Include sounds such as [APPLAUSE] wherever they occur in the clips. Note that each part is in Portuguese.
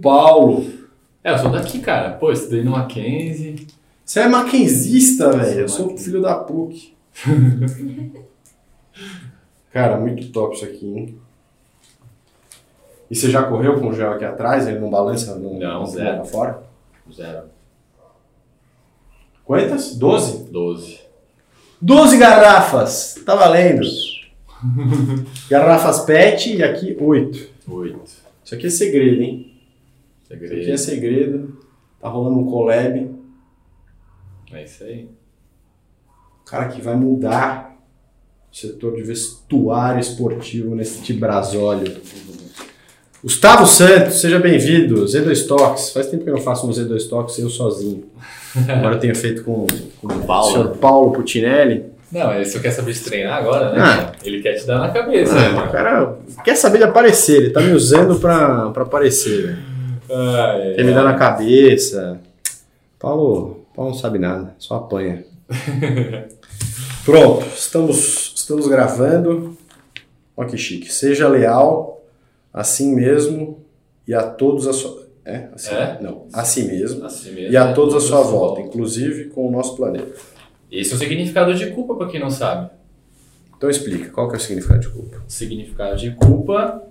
Paulo. É, eu sou daqui, cara. Pô, estudei no Mackenzie. Você é maquenzista, velho. Eu Sou sou filho da PUC. [LAUGHS] Cara, muito top isso aqui, hein? E você já correu com o gel aqui atrás? Ele não balança? Não, Não, zero. Pra fora? Zero. Quantas? 12? 12. 12 garrafas! Tá valendo! [LAUGHS] garrafas PET e aqui 8. 8. Isso aqui é segredo, hein? Isso aqui é Segredo. segredo. Tá rolando um collab. É isso aí. cara que vai mudar o setor de vestuário esportivo neste Brasólio. Gustavo Santos, seja bem-vindo. Z2 Toques. Faz tempo que eu não faço um Z2 Toques eu sozinho. Agora eu tenho feito com, com o [LAUGHS] Paulo. senhor Paulo Putinelli. Não, ele só quer saber de treinar agora, né? Ah. Ele quer te dar na cabeça. Ah, né? o cara quer saber de aparecer, ele tá me usando pra, pra aparecer. velho. Ai, Quer me dar na cabeça. Paulo, Paulo não sabe nada, só apanha. [LAUGHS] Pronto, estamos, estamos gravando. Olha que chique. Seja leal, assim mesmo, e a todos a sua. É? Assim, É? Não, a si mesmo. Assim mesmo, E a né? todos a sua Todos volta, inclusive com o nosso planeta. Esse é o significado de culpa, pra quem não sabe. Então explica, qual que é o significado de culpa? O significado de culpa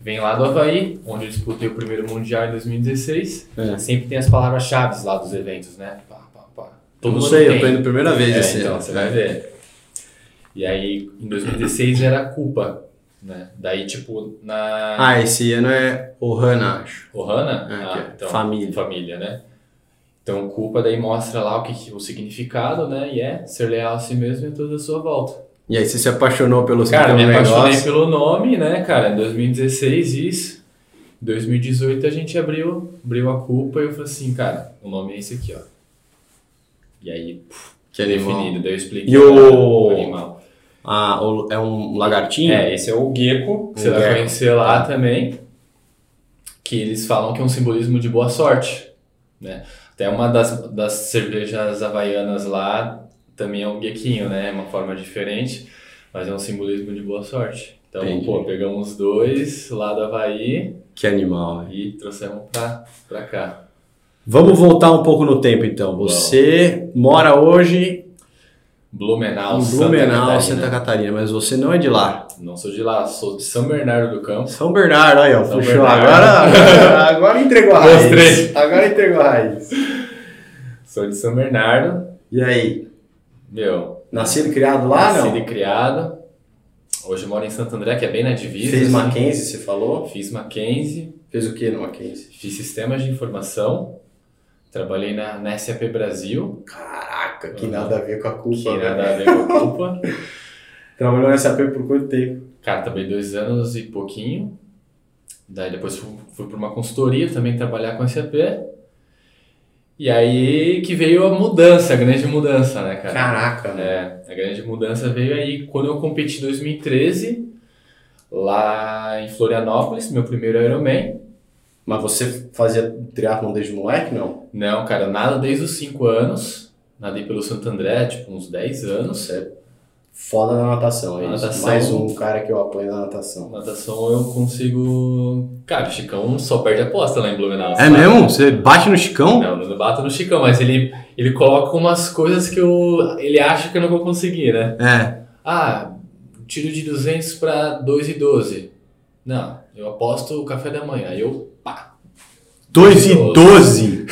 vem lá do Havaí, onde eu disputei o primeiro Mundial em 2016. É. Sempre tem as palavras-chave lá dos eventos, né? Pá, pá, pá. Eu não sei, eu tem. tô indo a primeira vez É, esse então, ano. você vai ver. E aí, em 2016 era culpa, né? Daí, tipo, na Ah, esse ano é Ohana, acho. Ohana, É, ah, é família. família, né? Então, culpa daí mostra lá o que, que- o significado, né? E é ser leal a si mesmo e a toda a sua volta. E aí você se apaixonou pelo Cara, me apaixonei negócio? pelo nome, né, cara? Em 2016 isso. Em 2018 a gente abriu, abriu a culpa e eu falei assim, cara, o nome é esse aqui, ó. E aí, puf, Que animal. definido, daí eu expliquei E o- o animal. Ah, é um lagartinho? É, esse é o gecko, você vai conhecer lá também, que eles falam que é um simbolismo de boa sorte, né? Até uma das, das cervejas havaianas lá também é um gequinho, né? É uma forma diferente, mas é um simbolismo de boa sorte. Então, Entendi. pô, pegamos dois lá do Havaí Que animal. velho. e trouxemos pra, pra cá. Vamos voltar um pouco no tempo então. Você mora hoje Blumenau, em Santa Blumenau, Catarina. Santa Catarina, mas você não é de lá. Não sou de lá, sou de São Bernardo do Campo. São Bernardo, aí ó, São puxou. Bernardo. Agora, agora, agora entregou a raiz. Mostrei. Agora entregou a raiz. Sou de São Bernardo, E aí? Meu, Nascido e criado lá, Nascido não? e criado. Hoje moro em Santo André, que é bem na divisa. Fez assim. Mackenzie, você falou? Fiz Mackenzie, Fez o que no Mackenzie? fiz sistemas de informação, trabalhei na, na SAP Brasil, Caraca, que nada a ver com a culpa. que velho. nada a ver com a culpa. [LAUGHS] Trabalhou nessa SAP por quanto tempo? Cara, trabalhei dois anos e pouquinho. Daí depois fui, fui para uma consultoria também trabalhar com SAP. E aí que veio a mudança, a grande mudança, né, cara? Caraca, né? É, a grande mudança veio aí quando eu competi em 2013, lá em Florianópolis, meu primeiro Ironman. Mas você fazia triatlon desde moleque, não? Não, cara, nada desde os 5 anos. Nadei pelo Santo André, tipo, uns 10 anos. É foda na natação, é isso. Natação. Mais um cara que eu apoio na natação. Natação eu consigo. Cara, o Chicão só perde aposta lá em Blumenau. É sabe? mesmo? Você bate no Chicão? Não, não bato no Chicão, mas ele, ele coloca umas coisas que eu, ele acha que eu não vou conseguir, né? É. Ah, tiro de 200 para 2 e 12. Não, eu aposto o café da manhã. Aí eu, pá. 2 e 12.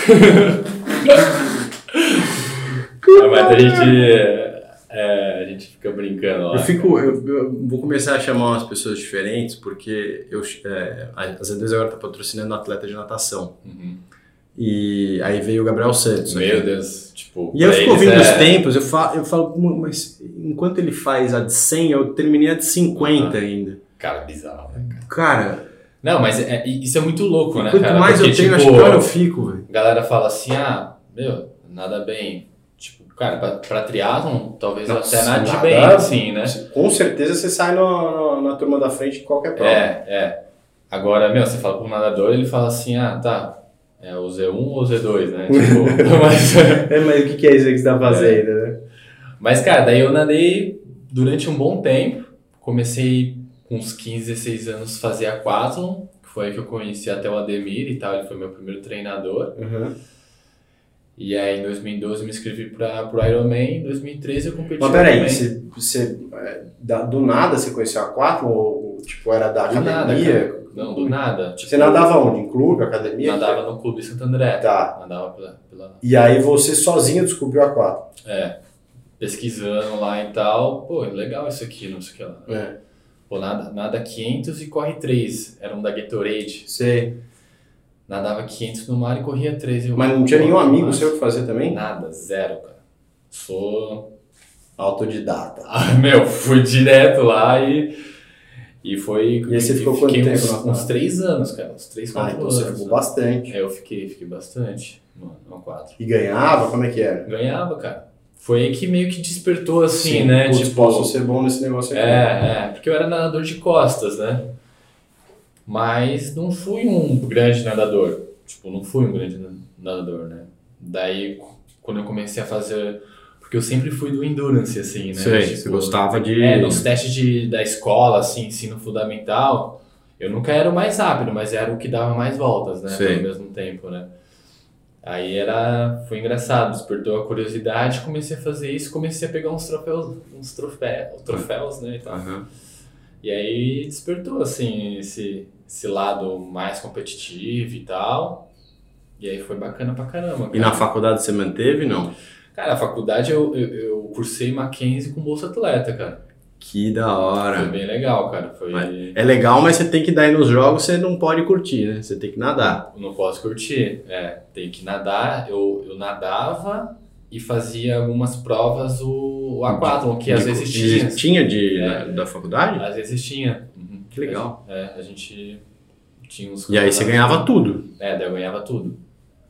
É, [LAUGHS] mas a gente, é, a gente fica brincando lá. Eu fico. Eu, eu vou começar a chamar umas pessoas diferentes, porque eu, é, a Z2 agora tá patrocinando um atleta de natação. Uhum. E aí veio o Gabriel Santos. Meu aqui. Deus, tipo. E eu fico ouvindo é- os tempos, eu falo, eu falo, "Pô, mas enquanto ele faz a de 100, eu terminei a de 50 ainda. Cara, bizarro, né, cara? Cara, Não, mas é- é- isso é muito louco, né, quanto cara? mais Porque, eu tenho, tipo, acho que pior eu fico, velho. A galera fala assim, ah, meu, nada bem. Tipo, cara, pra, pra triatlon, talvez Nossa, até nada- bem, assim, né? Com certeza você sai no- no- na turma da frente de qualquer prova. É, é. Agora, meu, você fala pro nadador, ele fala assim, ah, tá, é o Z1 ou o Z2, né? [LAUGHS] Tipo, [LAUGHS] mas, [LAUGHS] É, mas o que é isso aí que você tá fazendo, né? mas, cara, daí eu nadei durante um bom tempo. Comecei com uns 15, 16 anos fazer aquatlon, que foi aí que eu conheci até o Ademir e tal, ele foi meu primeiro treinador. Uhum. E aí em 2012 me inscrevi para o Ironman, em 2013 eu competi Mas peraí, você, você, é, do nada você conheceu a 4 ou tipo era da Do academia? Não, do nada. Tipo, Você nadava onde? Em clube, academia? Nadava no Clube Santo André. Tá. Nadava pela, pela E aí você sozinho descobriu a 4. É, pesquisando lá e tal, pô, legal isso aqui, não sei o que lá. É. Pô, nada, nada 500 e corre 3, era um da Gatorade. Sei. Nadava 500 no mar e corria 3. Eu, Mas não tinha nenhum amigo seu que fazia também? Nada, zero, cara. Sou... Autodidata. Ah, [LAUGHS] meu, fui direto lá e... E foi... E aí você ficou quanto uns, tempo uns praia? 3 anos, cara. Uns 3, 4 Ah, então anos. você ficou né? bastante. É, eu fiquei, fiquei bastante. Mano, não 4. E ganhava? Como é que era? Ganhava, cara. Foi aí que meio que despertou assim, né? Putz, tipo, posso ser bom nesse negócio aqui. É, é, porque eu era nadador de costas, né? Mas não fui um grande nadador. Tipo, não fui um grande nadador, né? Daí, quando eu comecei a fazer. Porque eu sempre fui do endurance, assim, né? Sei, Tipo, você gostava de. É, nos testes de, da escola, assim, ensino fundamental, eu nunca era o mais rápido, mas era o que dava mais voltas, né? Sei. Ao mesmo tempo, né? Aí era, foi engraçado, despertou a curiosidade, comecei a fazer isso, comecei a pegar uns troféus, uns troféus, troféus, né, e tal. Aham. E aí despertou, assim, esse, esse lado mais competitivo e tal. E aí foi bacana pra caramba. E na cara. faculdade você manteve, não? Cara, a faculdade eu, eu, eu cursei Mackenzie com Bolsa Atleta, cara. Que da Foi hora. bem legal, cara. Foi... É legal, mas você tem que dar aí nos jogos, você não pode curtir, né? Você tem que nadar. Não posso curtir. É, tem que nadar. Eu, eu nadava e fazia algumas provas o, o aquatlon, que às De- vezes de- tinha. Tinha de, É. da, da faculdade? Às vezes tinha. Que legal. É, a gente tinha uns. E aí você ganhava tudo. É, daí eu ganhava tudo.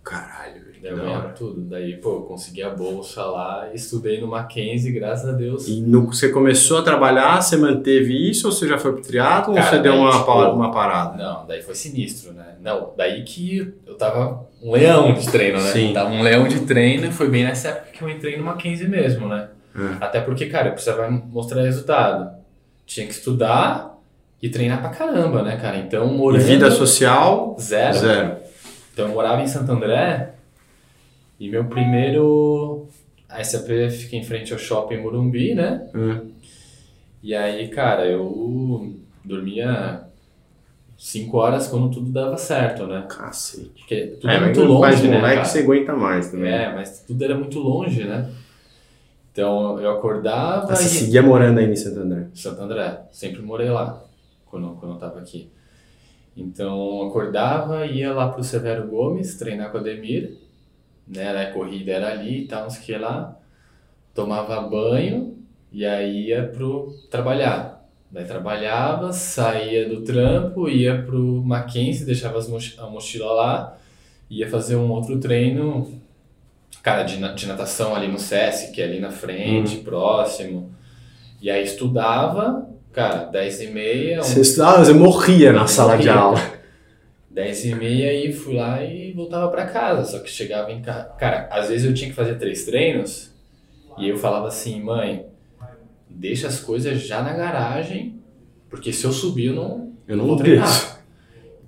Caralho, Daí eu ganhava hora. tudo. Daí, pô, eu consegui a bolsa lá estudei no Mackenzie, graças a Deus. E no, você começou a trabalhar, você manteve isso ou você já foi pro triatlo ou você deu uma, tipo, uma parada? Não, daí foi sinistro, né? Não, daí que eu tava um leão de treino, né? Sim. Tava um leão de treino e foi bem nessa época que eu entrei no Mackenzie mesmo, né? É. Até porque, cara, eu precisava mostrar resultado. Tinha que estudar e treinar pra caramba, né, cara? Então, E morando... vida social, Zero. zero. Então, eu morava em Santo André e meu primeiro... A SAP fica em frente ao shopping Morumbi, né? É. E aí, cara, eu dormia cinco horas quando tudo dava certo, né? Cacete. Porque tudo É, muito longe, né, moleque cara? você aguenta mais também. É, mas tudo era muito longe, né? Então, eu acordava Mas você e... seguia morando aí em Santo André. Santo André, sempre morei lá, quando, quando eu tava aqui. Então, acordava, ia lá pro Severo Gomes, treinar com o Ademir, né, a corrida era ali e tal, não sei o que lá, tomava banho e aí ia pro trabalhar. Daí trabalhava, saía do trampo, ia pro Mackenzie, deixava as mochi- a mochila lá, ia fazer um outro treino, cara, de, na- de natação ali no SESC, que é ali na frente, próximo. E aí estudava, cara, 10 e meia, Você estudava, você morria na sala de Morria, aula. 10 e meia e fui lá e voltava pra casa. Só que chegava em casa. Cara, às vezes eu tinha que fazer três treinos e eu falava assim, mãe, deixa as coisas já na garagem, porque se eu subir eu não, Eu vou não treinar. deixo.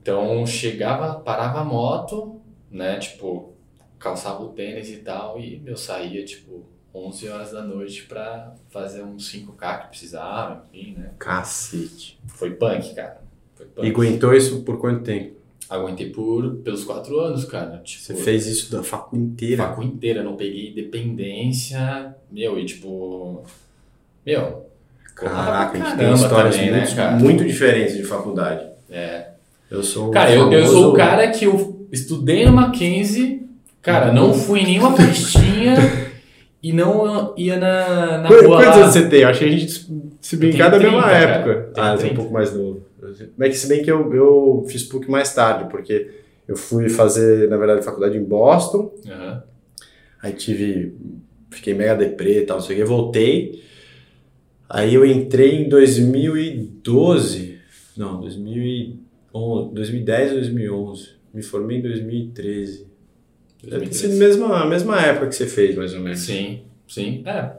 Então chegava, parava a moto, né? Tipo, calçava o tênis e tal, e eu saía, tipo, 11 horas da noite pra fazer uns 5K que precisava, enfim, né? Cacete. Foi punk, cara. Foi punk. E aguentou isso por quanto tempo? Aguentei por pelos quatro anos, cara. Tipo, Você fez isso da facu inteira? facu inteira, não peguei dependência, meu, e tipo, meu, Caraca, a gente tem histórias também, né, muito, cara? muito diferentes de faculdade. é. Eu sou o Cara, eu, eu sou o cara que eu estudei no Mackenzie, cara, não fui em nenhuma festinha e não ia na, na Quantos rua quantos anos você tem? Eu acho que a gente se brincar da mesma 30, época. cara. Tenho Ah, eu sou um 30. pouco mais novo. Mas que se bem que eu, eu fiz PUC mais tarde, porque eu fui fazer, na verdade, faculdade em Boston, Aham. aí tive, fiquei mega deprê e tal, não sei o que, voltei, aí eu entrei em 2012, não, 2011, 2010 ou 2011, me formei em 2013. Deve ter sido a 2013. mesma, mesma época que você fez, mais ou menos. Sim, sim, é,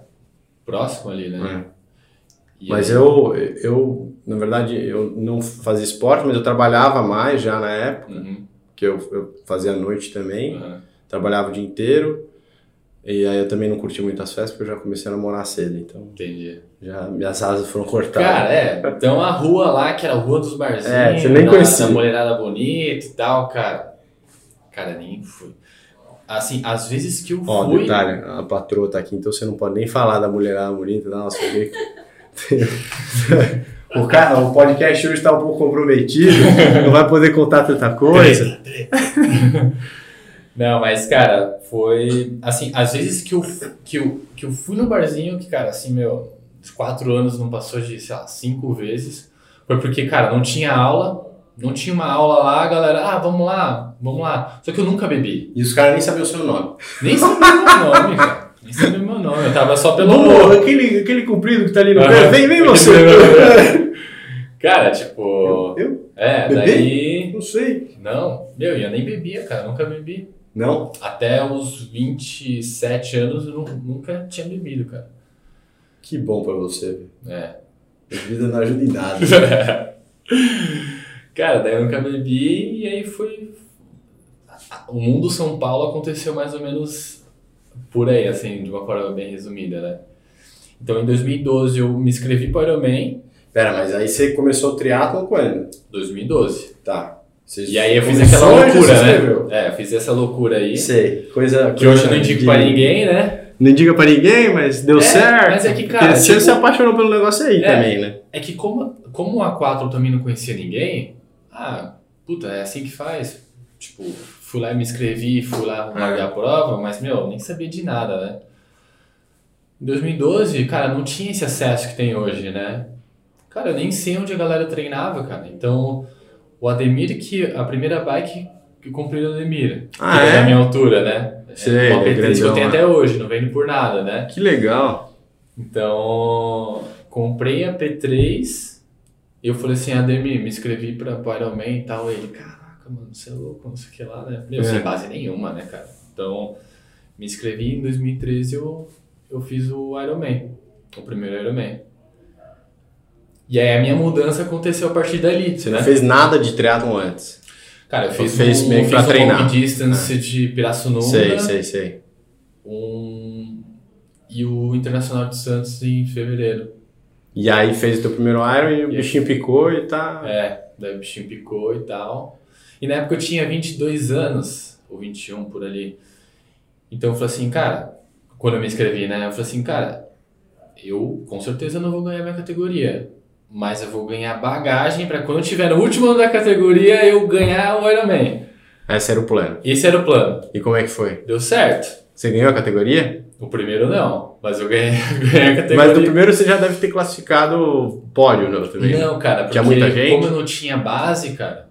próximo ali, né? É. Mas aí- eu, eu Na verdade, eu não fazia esporte, mas eu trabalhava mais já na época, Uhum. que eu, eu fazia à noite também. Uhum. Trabalhava o dia inteiro. E aí eu também não curti muito as festas, porque eu já comecei a namorar cedo. Então, Entendi. já minhas asas foram cortadas. Cara, é. Então a rua lá, que era a rua dos barzinhos, É, você nem conhecia. da mulherada bonita e tal, cara. Cara, nem fui. Assim, às vezes que eu Ó, fui. detalhe, a patroa tá aqui, então você não pode nem falar da mulherada bonita, nossa, [LAUGHS] eu o, cara, o podcast hoje tá um pouco comprometido, [LAUGHS] não vai poder contar tanta coisa. [LAUGHS] Não, mas, cara, foi. Assim, às vezes que eu, que, eu, que eu fui no barzinho, que, cara, assim, meu, os quatro anos não passou de, sei lá, cinco vezes. Foi porque, cara, não tinha aula, não tinha uma aula lá, a galera, ah, vamos lá, vamos lá. Só que eu nunca bebi. E os caras nem sabiam o seu nome. Nem sabia meu nome, [LAUGHS] cara. Nem sabia meu nome. Eu tava só pelo amor. aquele, aquele comprido que tá ali no pé, vem, vem você. [LAUGHS] Cara, tipo. Eu? É, Beber? daí. Não sei. Não, meu, eu nem bebia, cara, nunca bebi. Não? Até os 27 anos eu nu- nunca tinha bebido, cara. Que bom pra você. É. A vida não ajuda em nada. [LAUGHS] cara, daí eu nunca bebi e aí foi. O mundo São Paulo aconteceu mais ou menos por aí, assim, de uma forma bem resumida, né? Então em 2012 eu me inscrevi para o Ironman, Pera, mas aí você começou o triatlon quando? 2012. Tá. Você E aí eu fiz aquela loucura, né? É, eu fiz essa loucura aí. Sei. Coisa. Que hoje eu não indico de- pra ninguém, né? Não indica pra ninguém, mas deu É, certo. mas é que, cara, Porque você tipo- se apaixonou pelo negócio aí É. também, né? É que como, como a 4 eu também não conhecia ninguém, ah, puta, é assim que faz. Tipo, fui lá e me inscrevi, fui lá largar a prova, mas, meu, nem sabia de nada, né? Em 2012, cara, não tinha esse acesso que tem hoje, né? Cara, eu nem sei onde a galera treinava, cara. Então, o Ademir, que a primeira bike que eu comprei do Ademir, Ah, que é? da minha altura, né? Sei, uma ele é P3 que eu tenho né? até hoje, não vendo por nada, né? Que legal. Então, comprei a P3 e eu falei assim, Ademir, me inscrevi pra pro Ironman e tal. Ele, caraca, mano, você é louco, não sei o que lá, né? Meu, É. sem base nenhuma, né, cara? Então, me inscrevi em 2013 eu, eu fiz o Ironman, o primeiro Ironman. E aí a minha mudança aconteceu a partir dali, Você né? não fez nada de triatlon antes. Cara, eu fiz, fez um, meio que fiz pra um treinar. long distance de Pirassununga. Sei, sei, sei. Um... E o Internacional de Santos em fevereiro. E aí fez o teu primeiro Iron e o E- bichinho picou e tá. É, daí o bichinho picou e tal. E na época eu tinha 22 anos, ou 21 por ali. Então eu falei assim, cara, quando eu me inscrevi, né? Eu falei assim, cara, eu com certeza não vou ganhar minha categoria. Mas eu vou ganhar bagagem pra quando eu tiver no último ano da categoria eu ganhar o Ironman. Esse era o plano. Esse era o plano. E como é que foi? Deu certo. Você ganhou a categoria? O primeiro não, mas eu ganhei, [LAUGHS] ganhei a categoria. Mas no primeiro você já deve ter classificado pódio, não? Também. né? Não, cara, porque muita gente? como eu não tinha base, cara,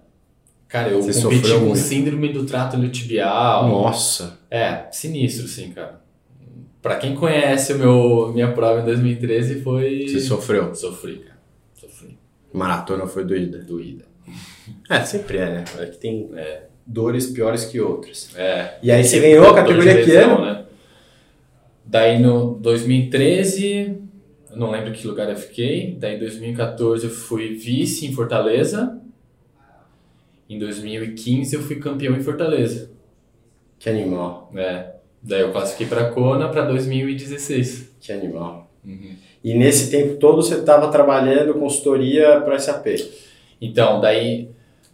cara, eu Você competi com muito. síndrome do trato iliotibial. Nossa. É, sinistro, sim, cara. Pra quem conhece o meu, minha prova em 2013 foi... Você sofreu. Sofri, cara. Sofri. Maratona foi doída. Doída. É, sempre é, né? É que tem dores piores que outras. É. E aí você ganhou a categoria que ano? né? Daí no 2013, eu não lembro que lugar eu fiquei. Daí em 2014 eu fui vice em Fortaleza. Em 2015 eu fui campeão em Fortaleza. Que animal. É. Daí eu classifiquei para Kona para 2016. Que animal. Uhum. E nesse tempo todo você estava trabalhando consultoria para SAP. Então, daí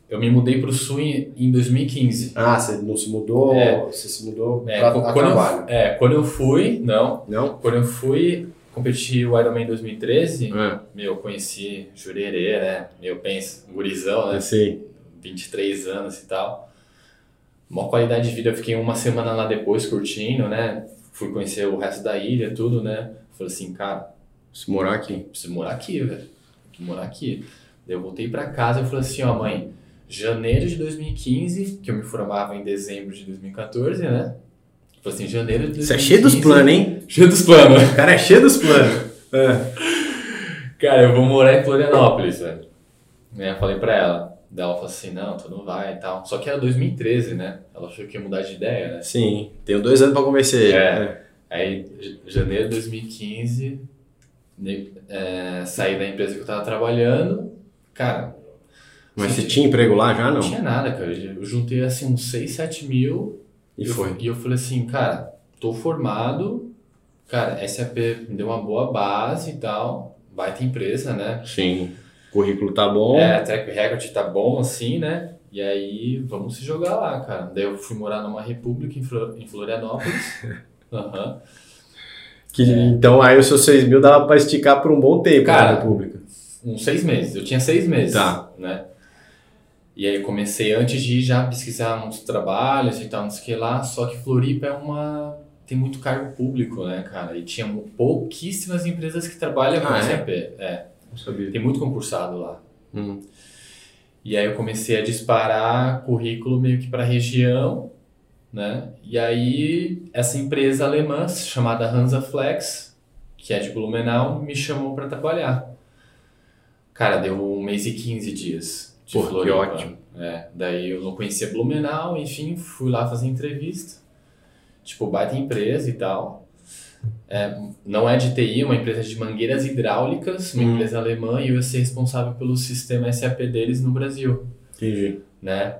eu me mudei para o Sul em, em 2015. Ah, você não se mudou? É. Você se mudou É, para quando, trabalho? eu, é, quando eu fui, não. Não? Quando eu fui competir o Ironman em 2013, É. meu, eu conheci Jurerê, né? Meu, pensa, gurizão, né? Assim. 23 anos e tal. Uma qualidade de vida, eu fiquei uma semana lá depois curtindo, né? Fui conhecer o resto da ilha, tudo, né? Falei assim, cara, Se morar aqui. preciso morar aqui, velho. Que morar aqui. Daí eu voltei pra casa e falei assim, ó, mãe, janeiro de 2015, que eu me formava em dezembro de 2014, né? Falei assim, janeiro de 2015. Você é cheio dos planos, hein? Cheio dos planos. O cara é cheio dos planos. [LAUGHS] É. Cara, eu vou morar em Florianópolis, velho. Né, eu falei pra ela. Daí ela falou assim, não, tu não vai e tal. Só que era 2013, né? Ela achou que ia mudar de ideia, né? Sim, tenho dois anos para convencer ele. É. Aí, janeiro de 2015, ne- é, saí da empresa que eu tava trabalhando cara. Mas você tinha emprego lá já, Não não? tinha nada, cara. Eu juntei assim uns 6, 7 mil. E eu- foi. E eu falei assim, cara, tô formado. Cara, SAP me deu uma boa base e tal. Baita empresa, né? Sim. O currículo tá bom. É, track record tá bom assim, né? E aí, vamos se jogar lá, cara. Daí eu fui morar numa república em, Flor- em Florianópolis. [LAUGHS] Aham. Que, Então aí os seus 6 mil dava pra esticar por um bom tempo Cara, na República. Uns seis meses. Eu tinha seis meses. Tá. Né? E aí eu comecei antes de ir já pesquisar uns trabalhos e tal, não sei o que lá. Só que Floripa é uma. Tem muito cargo público, né, cara? E tinha pouquíssimas empresas que trabalham com Ah, é? SAP. É. Não sabia. Tem muito concursado lá. Hum. E aí eu comecei a disparar currículo meio que para a região, né? E aí essa empresa alemã chamada Hansaflex, que é de Blumenau, me chamou para trabalhar. Cara, deu um mês e 15 dias de Pô, que Floripa. ótimo. É, daí eu não conhecia Blumenau, enfim, fui lá fazer entrevista. Tipo, baita empresa e tal. É, não é de TI, é uma empresa de mangueiras hidráulicas, uma Hum. empresa alemã, e eu ia ser responsável pelo sistema SAP deles no Brasil, Entendi. né?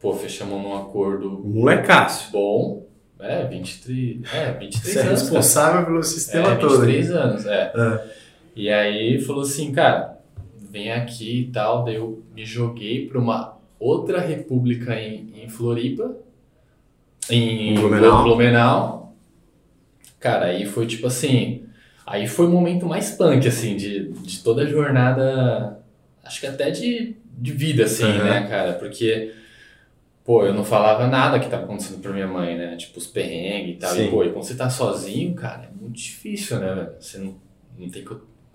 Pô, fechamos um acordo Molecaço. bom, é, 23, é, 23 Você é anos, responsável pelo cara. sistema é, todo. 23 anos, é. É. E aí falou assim, cara, vem aqui e tal. Daí eu me joguei para uma outra república em, em Floripa, em Blumenau. Blumenau. Cara, aí foi tipo assim. Aí foi o momento mais punk, assim, de, de toda a jornada. Acho que até de, de vida, assim, Uhum. né, cara? Porque. Pô, eu não falava nada que tava acontecendo pra minha mãe, né? Tipo, os perrengues e tal. Sim. E, pô, e quando você tá sozinho, cara, é muito difícil, né, velho? Você não, não tem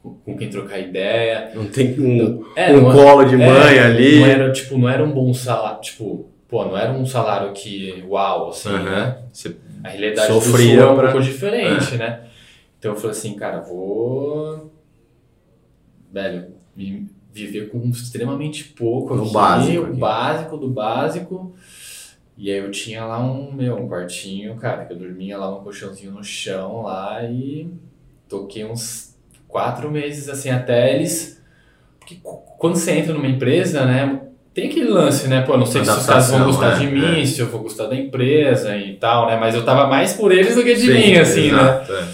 com, quem trocar ideia. Não tem um, É, um não, colo de é, mãe ali. Não era, tipo, não era um bom salário, tipo, pô, não era um salário que, uau, assim, Aham. né? Você A realidade Sofria do sul é um pra- pouco diferente, né? Então eu falei assim, cara, vou, velho, viver com extremamente pouco No aqui, básico o aqui. básico do básico. E aí eu tinha lá um, meu, um quartinho, cara, que eu dormia lá um colchãozinho no chão lá e toquei uns quatro meses assim até eles. Porque quando você entra numa empresa, né? Tem aquele lance, né? Pô, não sei se os caras vão gostar é, de mim, é. se eu vou gostar da empresa e tal, né? Mas eu tava mais por eles do que de Sim, mim, assim, né? exato, é.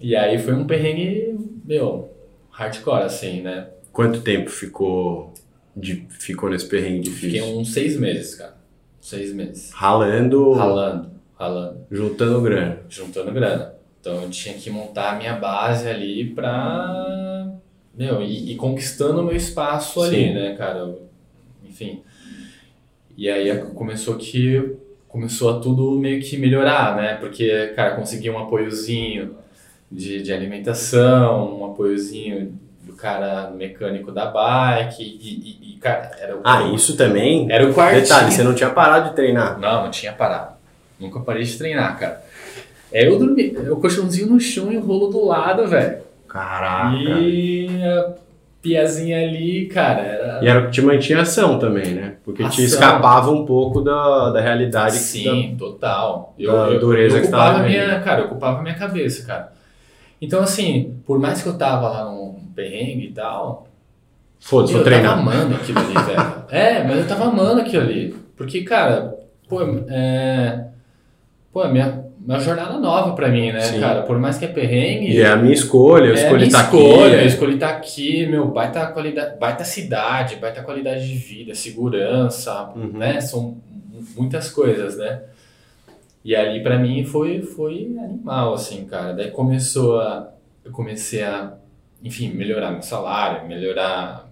E aí foi um perrengue, meu, hardcore, assim, né? Quanto tempo ficou, de, ficou nesse perrengue Fiquei difícil? uns seis meses, cara. Seis meses. Ralando, Ralando, ralando. juntando grana. juntando grana. Então eu tinha que montar a minha base ali pra. Meu, e, e conquistando o meu espaço ali, Sim. né, cara? Enfim. E aí começou que. Começou a tudo meio que melhorar, né? Porque, cara, consegui um apoiozinho de, de alimentação, um apoiozinho do cara mecânico da bike, e, e- e, cara, era o. Ah, isso também. Era o quartinho. Detalhe, você não tinha parado de treinar. Não, não tinha parado. Nunca parei de treinar, cara. É eu dormi, é o colchãozinho no chão e o rolo do lado, velho. Caraca. E a piazinha ali, cara, era. E era o que te mantinha ação também, né? Porque te Ação. escapava um pouco da, da realidade que Sim, total. Eu, da eu, dureza eu que ocupava tava minha, cara, eu ocupava minha cabeça, cara. Então, assim, por mais que eu tava lá num perrengue e tal, Foda-se, eu vou tava treinar. amando aquilo ali, velho. [LAUGHS] É, mas eu tava amando aquilo ali. Porque, cara, pô, é. Pô, minha, minha jornada nova pra mim, né, Sim. cara? Por mais que é perrengue. E é a minha escolha, eu é escolhi estar aqui. escolha, eu escolhi estar aqui, meu, baita qualidade, baita cidade, baita qualidade de vida, segurança, Uhum. né? São mu- muitas coisas, né? E ali pra mim foi foi animal assim, cara. Daí começou a eu comecei a, enfim, melhorar meu salário, melhorar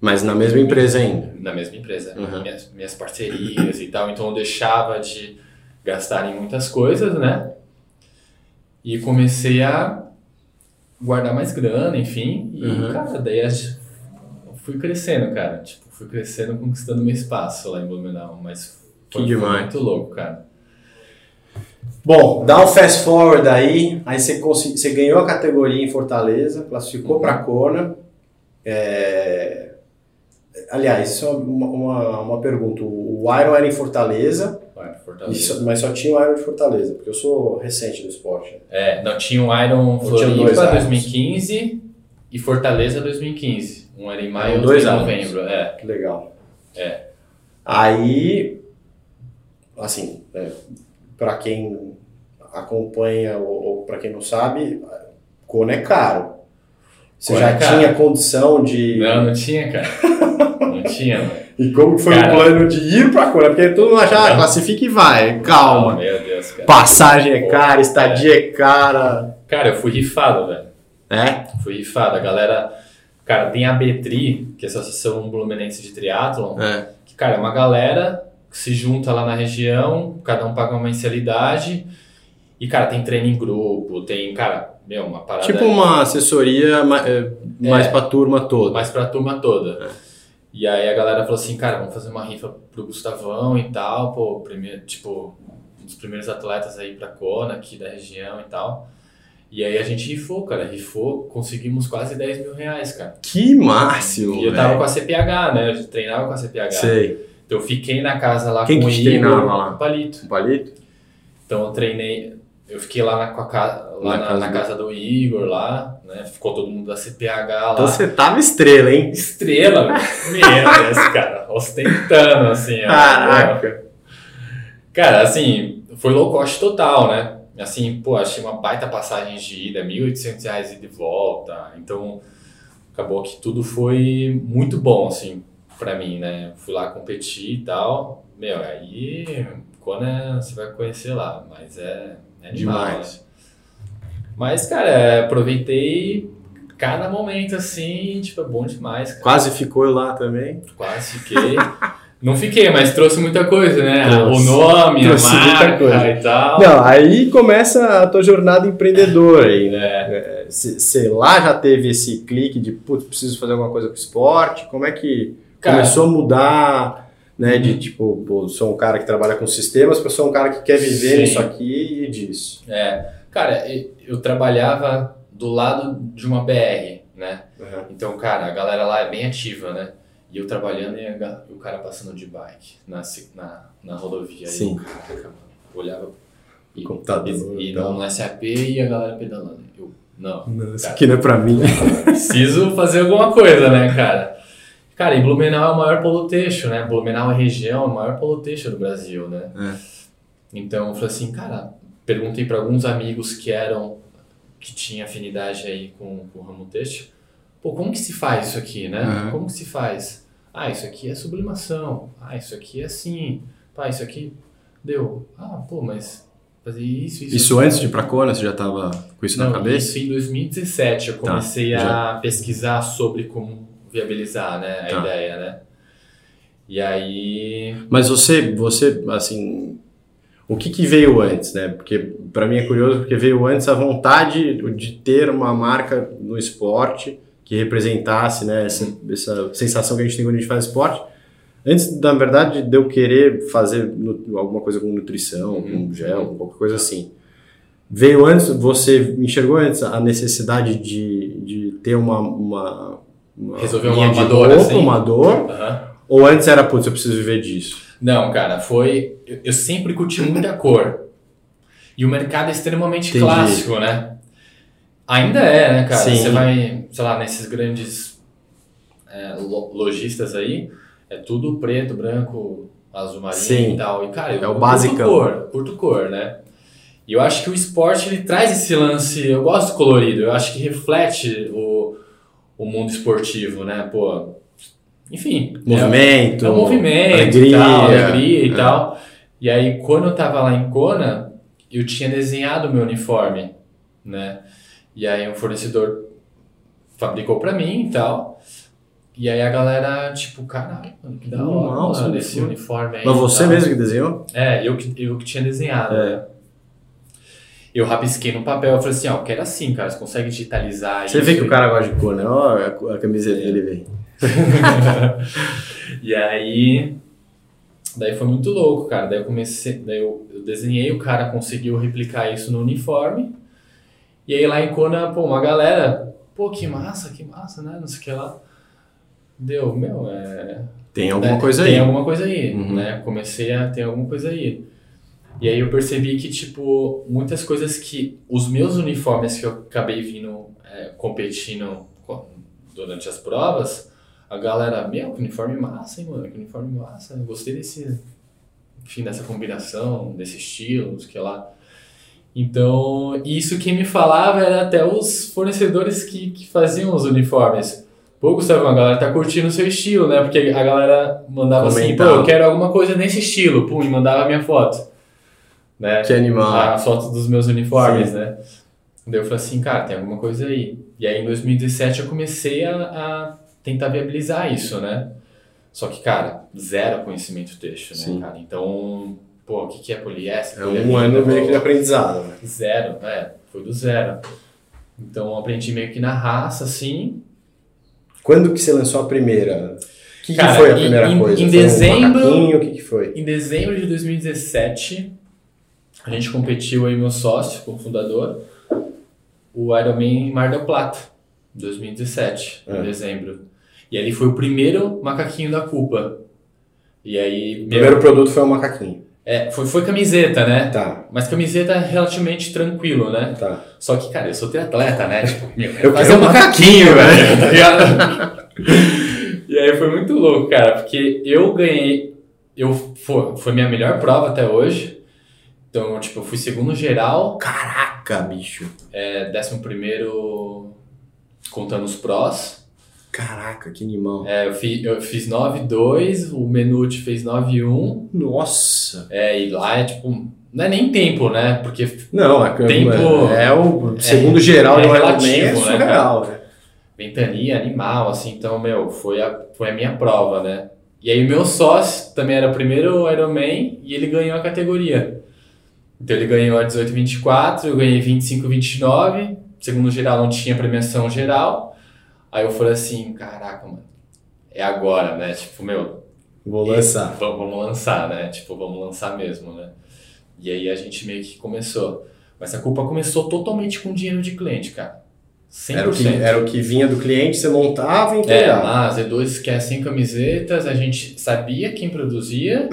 Mas na mesma empresa ainda. na mesma empresa, Uhum. minhas, minhas parcerias e tal. Então eu deixava de gastar em muitas coisas, né? E comecei a guardar mais grana, enfim. E, Uhum. cara, daí a fui crescendo, cara. Tipo, fui crescendo, conquistando meu espaço lá em Blumenau. Mas Que foi, foi demais. muito louco, cara. Bom, dá um fast forward aí. Aí você, consegui- você ganhou a categoria em Fortaleza, classificou Uhum. para Kona. É, Aliás, só uma, uma, uma pergunta. O Iron era em Fortaleza, Fortaleza. só- mas só tinha o Iron de Fortaleza, porque eu sou recente do esporte. É, não, tinha o Iron Floripa Irons. 2015 e Fortaleza 2015. Um era em maio e Dois outro em novembro. É. Que legal. É. Aí, assim, é, para quem acompanha ou, ou para quem não sabe, Kona é caro. Você Kona já é caro. tinha condição de. Não, não tinha, cara. Não tinha, mano. E como foi Cara. o plano de ir pra Kona? Porque todo mundo acha, ah, classifica e vai, calma. meu Deus, cara. Passagem é cara, estadia é cara. Cara, eu fui rifado, velho. É? Fui rifado. A galera. Cara, tem a Betri, que é a Associação Blumenense de Triatlon, É. que, cara, é uma galera que se junta lá na região, cada um paga uma mensalidade. E, cara, tem treino em grupo, tem, cara, meu, uma parada. Tipo uma assessoria é, mais É. pra turma toda. mais pra turma toda. É. E aí a galera falou assim, cara, vamos fazer uma rifa pro Gustavão e tal, pô, primeiro, tipo, um dos primeiros atletas aí pra Kona aqui da região e tal. E aí a gente rifou, cara, rifou, conseguimos quase 10 mil reais, cara. Que máximo, E eu tava velho. com a CPH, né? Eu treinava com a CPH. Sei. Então eu fiquei na casa lá Quem com que o treinava lá? o Palito. Um palito? Então eu treinei, eu fiquei lá na, a lá Na na, casa na do- casa do Igor lá, né? Ficou todo mundo da CPH lá. Então você tava estrela, hein? Estrela, meu Deus, cara, ostentando, assim. ó. Caraca. Cara, assim, foi low cost total, né? Assim, pô, achei uma baita passagem de ida, 1.800 reais ida e de volta. Então, acabou que tudo foi muito bom, assim, pra mim, né? Fui lá competir e tal. Meu, aí, quando é, você vai conhecer lá, mas é, é animal, Demais. Mas, cara, é, aproveitei cada momento, assim, tipo, é bom demais, cara. Quase ficou lá também. Quase fiquei. [LAUGHS] Não fiquei, mas trouxe muita coisa, né? Trouxe. O nome, Trouxe a marca e tal. Não, aí começa a tua jornada empreendedora aí, né? É. Você lá já teve esse clique de, putz, preciso fazer alguma coisa com esporte? Como é que Cara, começou a mudar, né? De Uhum. tipo, pô, sou um cara que trabalha com sistemas, sou um cara que quer viver Sim. nisso aqui e disso. É, cara, eu trabalhava do lado de uma BR, né? Então, cara, a galera lá é bem ativa, né? E eu trabalhando e o cara passando de bike na, na, na rodovia. Sim. Aí eu, caraca, mano, olhava e, Computador e, e tal. no SAP e a galera pedalando. Eu, não, Não, isso Cara. aqui não é pra mim. preciso fazer alguma coisa, né, cara? Cara, e Blumenau é o maior poluteixo, né? Blumenau é a região, o maior poluteixo do Brasil, né? É. Então eu falei assim, cara, perguntei para alguns amigos que eram, que tinham afinidade aí com, com o ramo têxtil, pô, como que se faz isso aqui, né? Uhum. Como que se faz? Ah, isso aqui é sublimação. Ah, isso aqui é assim. Pá, isso aqui deu. Ah, pô, mas fazer isso, isso. Isso antes de ir pra você já tava com isso Não, na cabeça? isso em 2017 eu Tá, comecei a já. pesquisar sobre como viabilizar, né, a Tá. ideia, né? E aí, Mas você, você, assim, o que, que veio antes, né? Porque para mim é curioso porque veio antes a vontade de ter uma marca no esporte que representasse, né, essa, essa sensação que a gente tem quando a gente faz esporte. Antes, na verdade, de eu querer fazer alguma coisa com nutrição, Uhum. com gel, qualquer coisa assim. Veio antes, você enxergou antes a necessidade de, de ter uma, uma, uma Resolver uma linha de dor, roupa, assim. uma dor, aham. ou antes era, putz, eu preciso viver disso? Não, cara, foi. Eu, sempre curti muita cor. E o mercado é extremamente Entendi. clássico, né? Ainda é, né, cara? Sim. Você vai, sei lá, nesses grandes é, lo- lojistas aí, é tudo preto, branco, azul marinho Sim. e tal. E, cara, eu, É o eu basicão. curto cor, curto cor, né? E eu acho que o esporte ele traz esse lance. Eu gosto do colorido, eu acho que reflete o, o mundo esportivo, né? Pô. Enfim. é- Movimento, é um movimento, alegria, e tal, alegria e é. tal. E aí, quando eu tava lá em Kona, eu tinha desenhado o meu uniforme, né? E aí, um fornecedor fabricou pra mim e tal. E aí, a galera, tipo, caralho, mano, que da hora, Nossa, mano, esse uniforme aí. Mas você mesmo que desenhou? É, eu que, eu que tinha desenhado, É. né? Eu rabisquei no papel, eu falei assim, ó, eu quero assim, cara, você consegue digitalizar Você isso vê que o cara gosta de cor, né? Ó, a, camiseta É. dele vem. [LAUGHS] e aí, daí foi muito louco, cara. Daí eu comecei, daí eu, eu desenhei, o cara conseguiu replicar isso no uniforme. E aí lá em Kona, pô, uma galera, pô, que massa, que massa, né? Não sei o que lá. Deu, meu, é. Tem alguma né, coisa Tem aí. alguma coisa aí, Uhum. né? Comecei a ter alguma coisa aí. E aí eu percebi que, tipo, muitas coisas que. Os meus uniformes que eu acabei vindo é, competindo co- durante as provas, a galera, meu, que uniforme massa, hein, mano, que uniforme massa, eu gostei desse, enfim, dessa combinação, desse estilo, não sei o que lá. Então, isso quem me falava era até os fornecedores que, que faziam os uniformes. Pô, Gustavo, a galera tá curtindo o seu estilo, né? Porque a galera mandava assim, pô, Comentava. eu quero alguma coisa nesse estilo, pum, e mandava a minha foto. Né? Que animal. A foto dos meus uniformes, né? Daí eu falei assim, cara, tem alguma coisa aí. E aí em 2017 eu comecei a, a tentar viabilizar isso, né? Só que, cara, zero conhecimento texto, Sim. né, cara? Então, pô, o que, que é poliéster? É um ano meio que de aprendizado, né? Zero, é, foi do zero. Então eu aprendi meio que na raça, assim. Quando que você lançou a primeira? O que, que foi a primeira em- coisa? em Foi um dezembro- macaquinho? O que, que foi? Em dezembro de 2017, a gente competiu aí, meu sócio, com o fundador, o Ironman Mar del Plata, 2017, É. em dezembro. E ali foi o primeiro macaquinho da culpa. E aí, O meu, primeiro produto foi um macaquinho. é, foi, foi camiseta, né? Tá, Mas camiseta é relativamente tranquilo, né? tá. Só que, cara, eu sou triatleta, né? Tipo, meu, Eu fazer quero um um macaquinho, velho, tá ligado? [LAUGHS] e aí foi muito louco, cara, porque eu ganhei, eu foi, foi minha melhor prova até hoje. Então, tipo, eu fui segundo geral, Caraca, bicho. é, décimo primeiro contando os prós. Caraca, que animal. É, eu, fi, eu fiz 9,2, o Menuti fez 9,1, Nossa. é, e lá é tipo, não é nem tempo, né? Porque Não, é, Tempo- é o segundo geral é de um relativo, Ironman é né, surreal, né? ventania animal, assim, então, meu, foi a, foi a minha prova, né? E aí o meu sócio também era o primeiro Ironman e ele ganhou a categoria. Então ele ganhou a 18-24, eu ganhei 25-29, segundo geral não tinha premiação geral. Aí eu falei assim, caraca, mano, é agora, né? Tipo, meu, Vou lançar. vamos, vamos lançar, né? Tipo, vamos lançar mesmo, né? E aí a gente meio que começou. Mas a culpa começou totalmente com dinheiro de cliente, cara. 100%. Era o, que, era o que vinha do cliente, você montava e É, entregava. lá, Z2 quer 100 camisetas, a gente sabia quem produzia,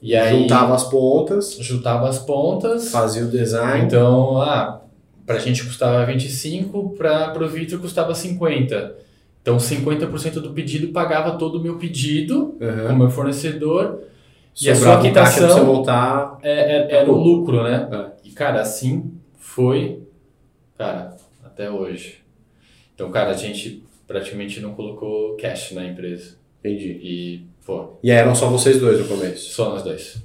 e aí Juntava as pontas, juntava as pontas. fazia o design. Então, ah, pra gente custava 25, pra, pro Vitor custava 50. Então, 50% do pedido pagava todo o meu pedido Uhum. o meu fornecedor, E a Sobrava sua quitação- você montar. é, é- era o lucro, né? É. E, cara, assim foi, cara, até hoje. Então, cara, a gente praticamente não colocou cash na empresa. Entendi. E, pô, E eram só vocês dois no começo. só nós dois.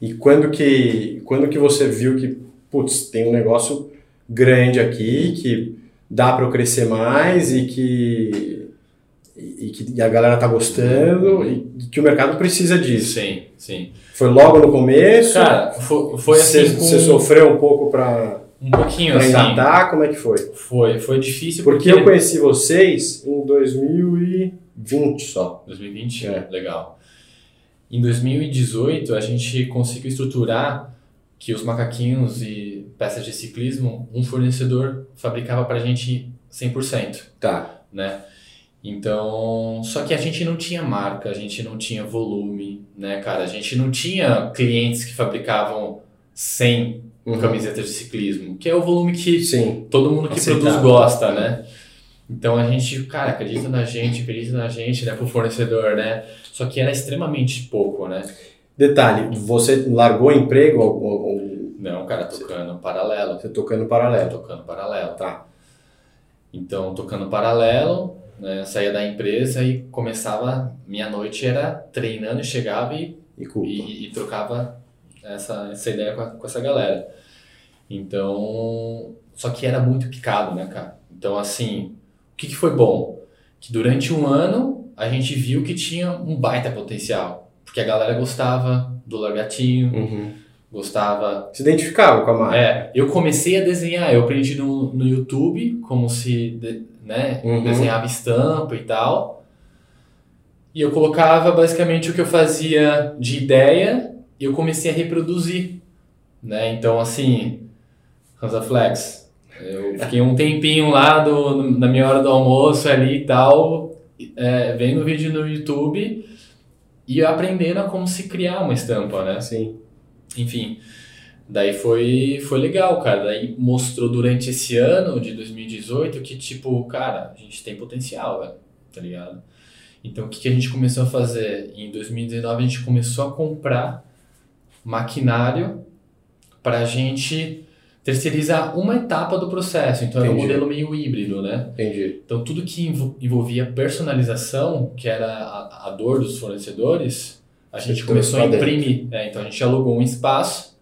E quando que, quando que você viu que, putz, tem um negócio grande aqui, que dá para eu crescer mais e que, e, e que a galera tá gostando e, que o mercado precisa disso? Sim, sim. Foi logo no começo? Cara, foi, foi Você, assim com você sofreu um pouco para um pouquinho assim. engatar? Como é que foi? Foi, foi difícil Porque porque... eu conheci vocês em 2020 só. 2020? É. Legal. Em 2018, a gente conseguiu estruturar que os macaquinhos e peças de ciclismo, um fornecedor fabricava pra gente 100%, Tá. né? Então, só que a gente não tinha marca, a gente não tinha volume, né, cara? A gente não tinha clientes que fabricavam 100 Uhum. camisetas de ciclismo, que é o volume que Sim. todo mundo que Aceitável. produz gosta, né? Então a gente, cara, acredita na gente, acredita na gente, né, pro fornecedor, né? Só que era extremamente pouco, né? Detalhe, você largou o emprego ou, ou- ou Não, cara, tocando paralelo, você tocando paralelo? tocando paralelo. Tá. Então, tocando paralelo, né, saía da empresa e começava, minha noite era treinando e chegava e E e, e trocava essa, essa ideia com, a- com essa galera. Então, só que era muito picado, né, cara? Então, assim, o que, que foi bom? Que durante um ano a gente viu que tinha um baita potencial. Porque a galera gostava do largatinho, Uhum. Gostava. Se identificava com a marca. É, eu comecei a desenhar, eu aprendi no, no YouTube como se de- né, Uhum. desenhava estampa e tal. E eu colocava basicamente o que eu fazia de ideia e eu comecei a reproduzir. Né? Então, assim, Flex, eu fiquei um tempinho lá do, na minha hora do almoço ali e tal, é, vendo vídeo no YouTube e aprendendo a como se criar uma estampa, né? Sim. Enfim, Daí foi, foi legal, cara. Daí mostrou durante esse ano de 2018 que, tipo, cara, a gente tem potencial, velho, tá ligado? Então, o que, que a gente começou a fazer? Em 2019, a gente começou a comprar maquinário para a gente terceirizar uma etapa do processo. Então, era um Entendi. modelo meio híbrido, né? Entendi. Então, tudo que envo- envolvia personalização, que era a, a dor dos fornecedores, a gente começou a imprimir. É, então, a gente alugou um espaço,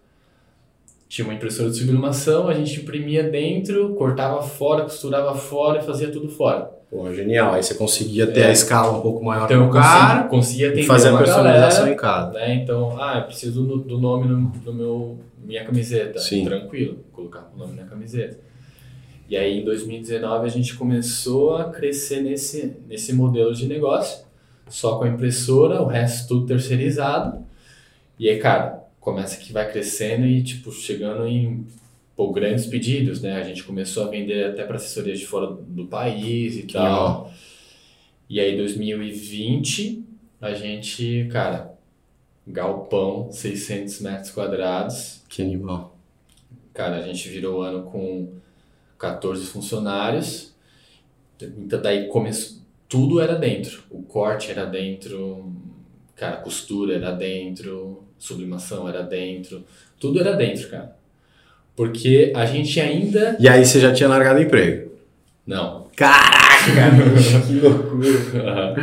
tinha uma impressora de sublimação, a gente imprimia dentro, cortava fora, costurava fora e fazia tudo fora. Pô, genial. Aí você conseguia ter É. a escala um pouco maior Então, do cara consegui, conseguia atender fazer a personalização galera, em casa. né? Então, ah, eu preciso do, do nome no, no meu minha camiseta. Sim. Tranquilo, colocar o nome na camiseta. E aí, em 2019, a gente começou a crescer nesse, nesse modelo de negócio, só com a impressora, o resto tudo terceirizado. E aí, cara, começa que vai crescendo e, tipo, chegando em pô, grandes pedidos, né? A gente começou a vender até para assessorias de fora do país e Que tal. legal. E aí, 2020, a gente, cara, galpão, 600 metros quadrados. Que animal. Cara, a gente virou o ano com 14 funcionários. Então, daí começou. Tudo era dentro. O corte era dentro, cara, costura era dentro, sublimação era dentro. Tudo era dentro, cara. Porque a gente ainda. E aí você já tinha largado o emprego. Não. Caraca, [LAUGHS] que loucura.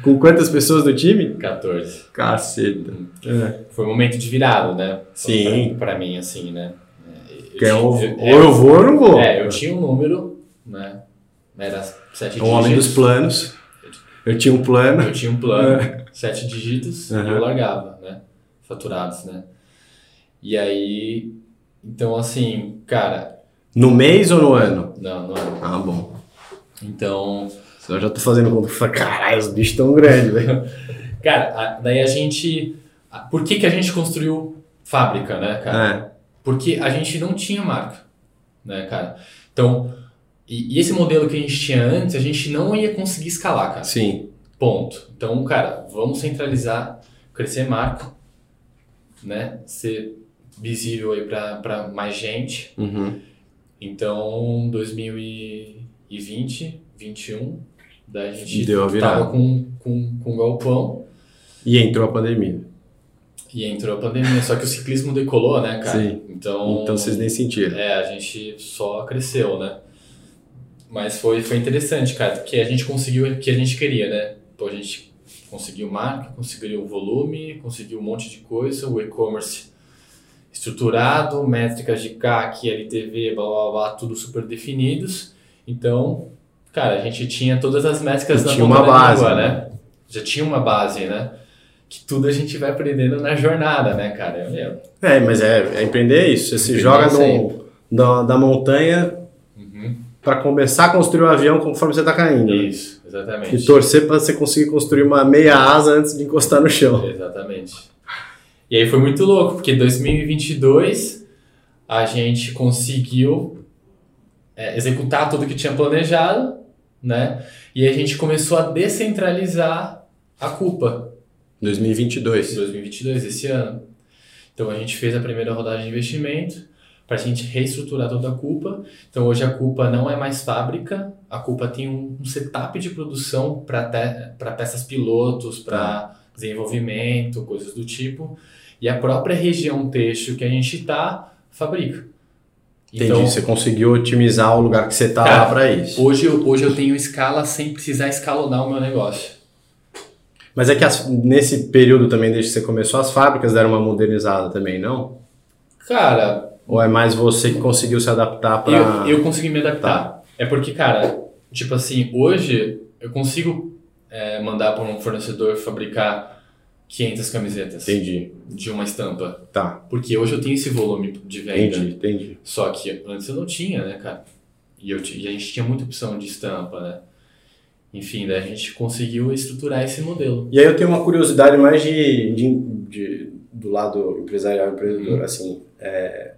Com quantas pessoas no time? 14. Caceta. É. Foi um momento de virada, né? Sim. Pra, pra mim, assim, né? Eu Que é tinha- ou, eu- ou eu vou ou eu não vou. É, eu tinha um número, né? Era sete É um homem dos dígitos. planos. Eu tinha um plano. Eu tinha um plano, sete dígitos, Aham. e eu largava, né? Faturados, né? E aí, então assim, cara, No mês ou no ano? não, não. Ah, bom. Então, Eu já tô fazendo conta. Falei, Caralho, os bichos tão grandes, velho. [LAUGHS] cara, daí a gente. Por que, que a gente construiu fábrica, né, cara? É. Porque a gente não tinha marca, né, cara? Então, e, e esse modelo que a gente tinha antes, a gente não ia conseguir escalar, cara. Sim. Ponto. Então, cara, vamos centralizar, crescer marca, né? Ser visível aí para mais gente. Uhum. Então, 2020, 21, daí a gente Deu a virada. tava com, com, com galpão E entrou a pandemia. e entrou a pandemia. Só que o ciclismo decolou, né, cara? Sim. Então, Então vocês nem sentiram. É, a gente só cresceu, né? Mas foi, foi interessante, cara, que a gente conseguiu o que a gente queria, né? Pô, a gente conseguiu marca, conseguiu o volume, conseguiu um monte de coisa, o e-commerce estruturado, métricas de CAC, LTV, blá blá blá, tudo super definidos. Então, cara, a gente tinha todas as métricas na tinha uma da base, língua, né? né? Já tinha uma base, né? Que tudo a gente vai aprendendo na jornada, né, cara? Eu lembro. É, mas é, é empreender isso. Você se joga sempre. da, da montanha Pra começar a construir o avião conforme você tá caindo. né? Isso, exatamente. E torcer pra você conseguir construir uma meia asa antes de encostar no chão. Exatamente. E aí foi muito louco, porque 2022 a gente conseguiu é, executar tudo que tinha planejado, né? E a gente começou a descentralizar a culpa 2022. 2022, esse ano. Então a gente fez a primeira rodada de investimento para a gente reestruturar toda a culpa. Então hoje a culpa não é mais fábrica, a culpa tem um, um setup de produção para peças pilotos, para desenvolvimento, coisas do tipo. E a própria região texto que a gente está fabrica. Entendi. Então, você conseguiu otimizar o lugar que você tá Cara, lá pra isso. hoje, eu- hoje eu tenho escala sem precisar escalonar o meu negócio. Mas é que as- nesse período também, desde que você começou, as fábricas deram uma modernizada também, não? Cara, Ou é mais você que conseguiu se adaptar pra. Eu, eu consegui me adaptar. É porque, cara, tipo assim, hoje eu consigo é, mandar para um fornecedor fabricar 500 camisetas Entendi. de uma estampa. Tá. Porque hoje eu tenho esse volume de venda. Entendi, entendi. Só que antes eu não tinha, né, cara? E, eu, e a gente tinha muita opção de estampa, né? Enfim, daí a gente conseguiu estruturar esse modelo. E aí eu tenho uma curiosidade mais de, de, de- do lado empresarial, empreendedor, assim, é,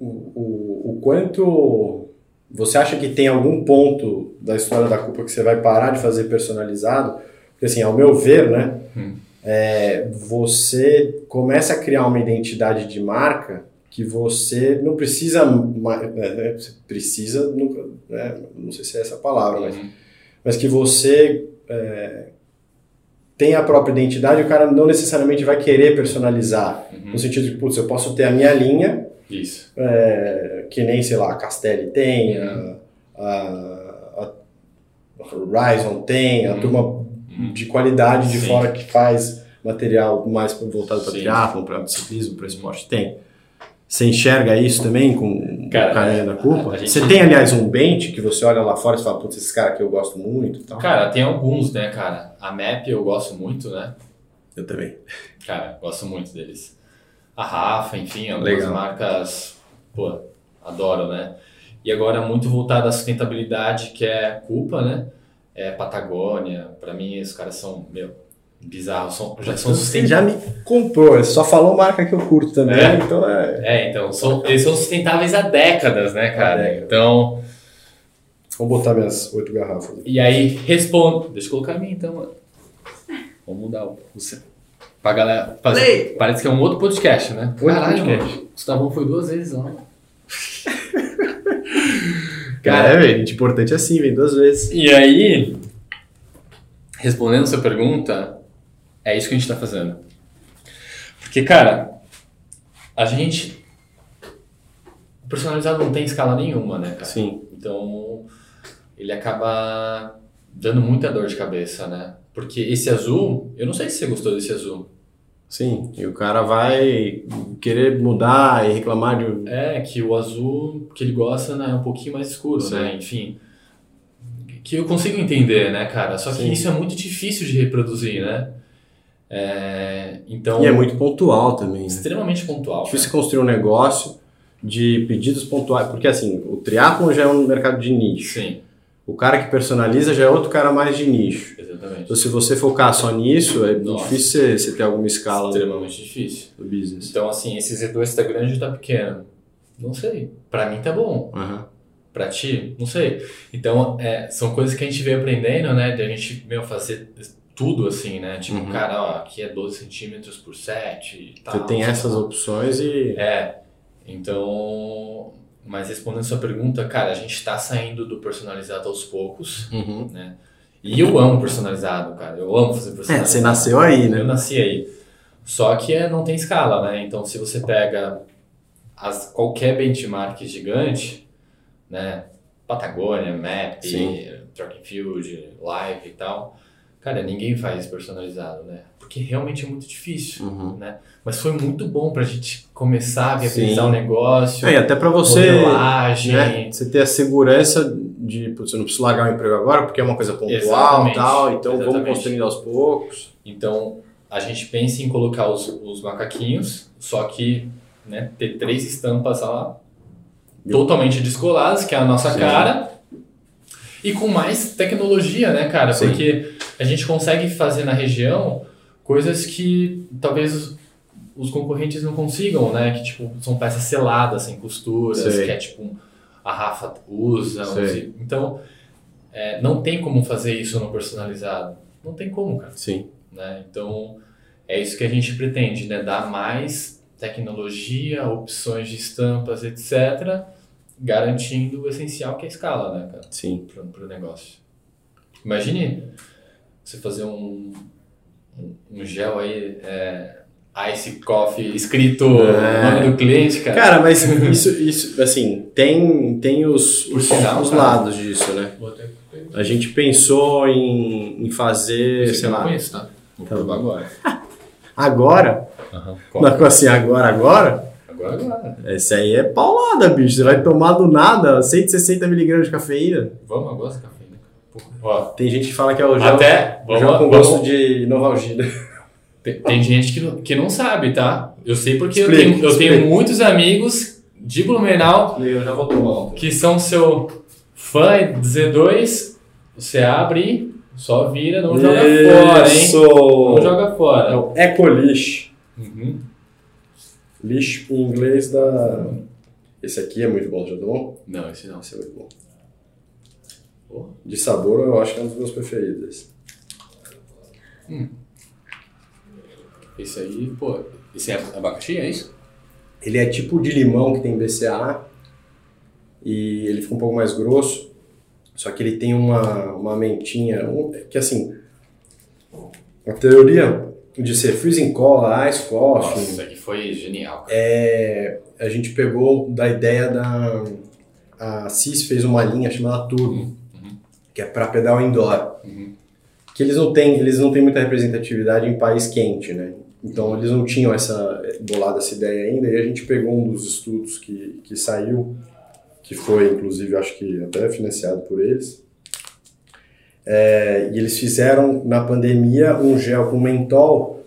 o, o, o, quanto você acha que tem algum ponto da história da culpa que você vai parar de fazer personalizado? Porque assim, ao meu ver, né, Hum. é, você começa a criar uma identidade de marca que você não precisa, né, precisa, nunca, né, não sei se é essa palavra, mas, Uhum. mas que você é, tem a própria identidade, o cara não necessariamente vai querer personalizar, Uhum. no sentido de, putz, eu posso ter a minha linha, Isso. é, que nem, sei lá, a Castelli tem, Uhum. a, a, a Horizon tem, a Uhum. turma Uhum. de qualidade de Sim. fora que faz material mais voltado para triatlon, para ciclismo, para esporte, tem. Você enxerga isso também com Cara, o carinha da culpa? a gente- Você tem, aliás, um bench que você olha lá fora e fala, putz, esse cara aqui eu gosto muito e tal? Cara, tem alguns, né, cara? A Map eu gosto muito, né? Eu também. Cara, gosto muito deles. A Rafa, enfim, algumas Legal. marcas, pô, adoro, né? E agora muito voltado à sustentabilidade, que é culpa, né? É Patagônia, pra mim os caras são, meu, bizarros, são, já são Você sustentáveis. já me comprou, você só falou marca que eu curto também, É? então é... É, então, são, eles são sustentáveis há décadas, né, cara? Então, Vou botar minhas oito garrafas. E aí respondo. Deixa eu colocar a minha então, mano. Vamos mudar o. o- Pra galera. fazer- parece que é um outro podcast, né? Outro podcast. mano. O Gustavão foi duas vezes lá. [LAUGHS] Cara, é, velho, gente importante é assim, vem duas vezes. E aí, respondendo sua pergunta, é isso que a gente tá fazendo. Porque, cara, a gente. O personalizado não tem escala nenhuma, né, cara? Sim. Então, ele acaba dando muita dor de cabeça, né? Porque esse azul, eu não sei se você gostou desse azul. Sim, e o cara vai querer mudar e reclamar de... É, que o azul que ele gosta né, é um pouquinho mais escuro, Sim. né? Enfim. Que eu consigo entender, né, cara? Só que Sim. isso é muito difícil de reproduzir, né? É, então, E é muito pontual também, né? extremamente pontual. difícil construir um negócio de pedidos pontuais, porque assim, o triatlon já é um mercado de cara. nicho. Sim, O cara que personaliza já é outro cara mais de nicho. exatamente. Então se você focar só nisso, é Nossa. difícil você, você ter alguma escala no, extremamente difícil. no business. Então, assim, esse Z2 tá grande ou tá pequeno? Não sei. Pra mim tá bom. Aham. Pra ti? Não sei. Então, é, são coisas que a gente veio aprendendo, né? De a gente, meu, fazer tudo assim, né? Tipo, Uhum. cara, ó, aqui é 12 centímetros por 7 e tal. Você tem essas opções e. É. Então, mas respondendo sua pergunta, cara, a gente tá saindo do personalizado aos poucos. Uhum. E eu amo personalizado, cara. Eu amo fazer É, personalizado. você nasceu aí, Eu né? nasci aí. Só que é, não tem escala, né? Então, se você pega as, qualquer benchmark gigante, né? Patagônia, Map, Sim. Track and Field, Live e tal, cara, ninguém faz personalizado, né? Porque realmente é muito difícil, Uhum. né? Mas foi muito bom pra gente começar a viabilizar o negócio, É, e até pra você, né, você ter a segurança de, putz, eu não preciso largar o emprego agora porque é uma coisa pontual e tal, então vamos Exatamente. construindo aos poucos. Então, a gente pensa em colocar os, os macaquinhos, só que né, ter três estampas lá totalmente descoladas, que é a nossa Sim. cara, e com mais tecnologia, né, cara? Sim. Porque a gente consegue fazer na região coisas que talvez os, os concorrentes não consigam, né? Que, tipo, são peças seladas, sem costuras, Sei. que é, tipo, a Rafa usa. Então, é, não tem como fazer isso no personalizado. Não tem como, cara Sim. né? Então, é isso que a gente pretende, né? Dar mais tecnologia, opções de estampas, etc., garantindo o essencial que é a escala, né, cara, Sim. para o negócio. Imagine você fazer um, um, um gel aí, é, Ice Coffee, escrito o É. nome do cliente, cara. Cara, mas isso, isso assim, tem, tem os, os, sinal, os lados disso, né? A gente pensou em, em fazer, Esse sei lá, conheço, tá? Vou Tá provar agora. agora, Aham. não, assim, agora, agora, Agora, esse aí é paulada, bicho. Você vai tomar do nada 160mg de cafeína. Vamos esse café, né? Porra. Ó, Tem gente que fala que é o gel, até, o gel vamos, com vamos, gosto de Novalgina. Tem, tem gente que não, que não sabe, tá? Eu sei porque eu tenho, eu tenho muitos amigos de Blumenau Eu já vou tomar. que são seu fã de Z2. Você abre, só vira, não joga fora, hein? Não joga É fora. o Ecolish. Uhum. Lixo em inglês da... Esse aqui é muito bom, já tomou? Não, esse não. Esse é muito bom. De sabor, eu acho que é um dos meus preferidos. Esse aí, pô. Esse é abacaxi, é isso? Ele é tipo de limão que tem BCA e ele fica um pouco mais grosso, só que ele tem uma, uma mentinha, um, que assim, a teoria de ser freezing cola, ice coffee, Nossa, isso aqui foi genial. é, a gente pegou da ideia da. A CIS fez uma linha chamada Turbo, que é para pedal indoor. Uhum. Que eles não têm, eles não têm muita representatividade em país quente, né? Então eles não tinham essa bolada essa ideia ainda e a gente pegou um dos estudos que, que saiu, que foi inclusive acho que até financiado por eles. É, e eles fizeram na pandemia um gel com mentol,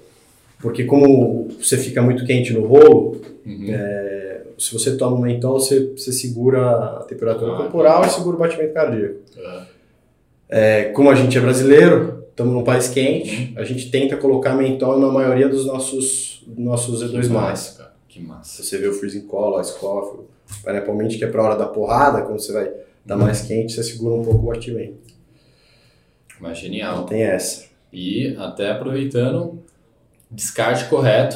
porque como você fica muito quente no rolo, Uhum. é, se você toma um mentol, você, você segura a temperatura Ah, corporal e segura o batimento cardíaco. Ah, É, como a gente é brasileiro, estamos num país quente, a gente tenta colocar mentol na maioria dos nossos, nossos que E2+. massa, cara. Que massa. Você vê o freezing cola, ice coffee, pineapple mint, que é pra hora da porrada, quando você vai dar mais quente, você segura um pouco o batimento. Mas genial. tem essa. E até aproveitando, descarte correto.